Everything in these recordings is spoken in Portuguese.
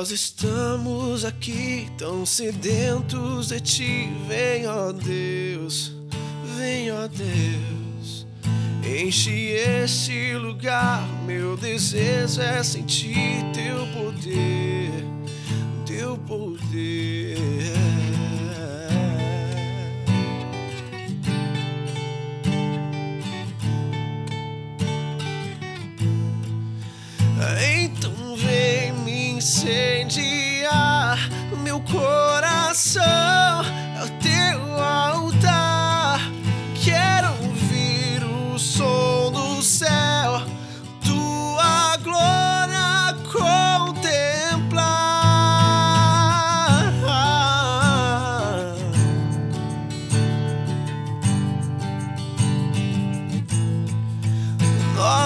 Nós estamos aqui tão sedentos de ti. Vem, ó Deus, vem, ó Deus. Enche este lugar, meu desejo é sentir teu poder, teu poder. Então vem incendiar meu coração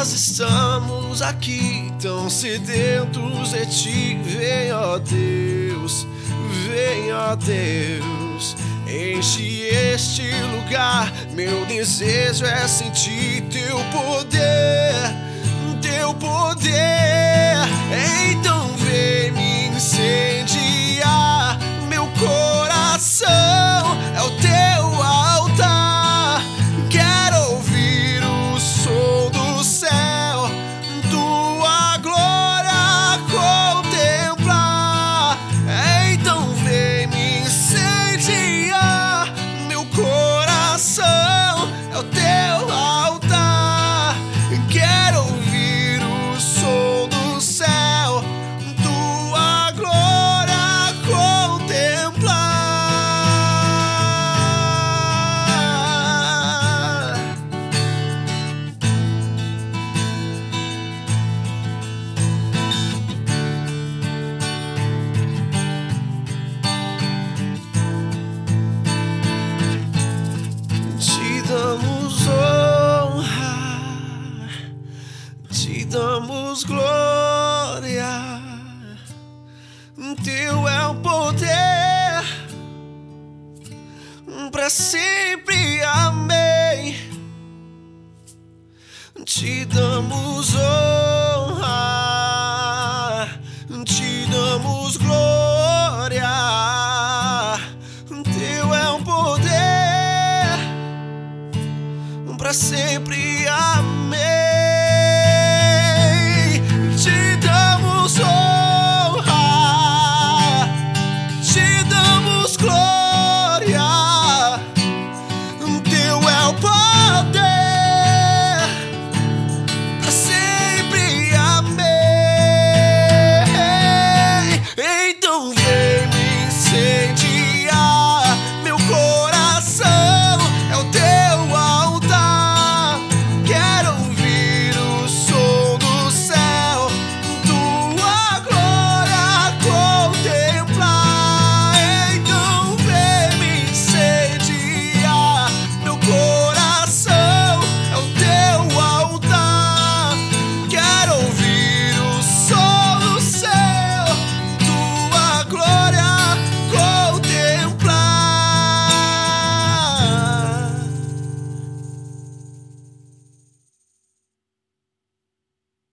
Nós estamos aqui tão sedentos de ti. Vem, ó Deus, vem, ó Deus. Enche este lugar. Meu desejo é sentir teu poder, teu poder. Damos glória. Teu é o poder para sempre. Amém. Te damos honra, te damos glória. Teu é o poder para sempre. Amém.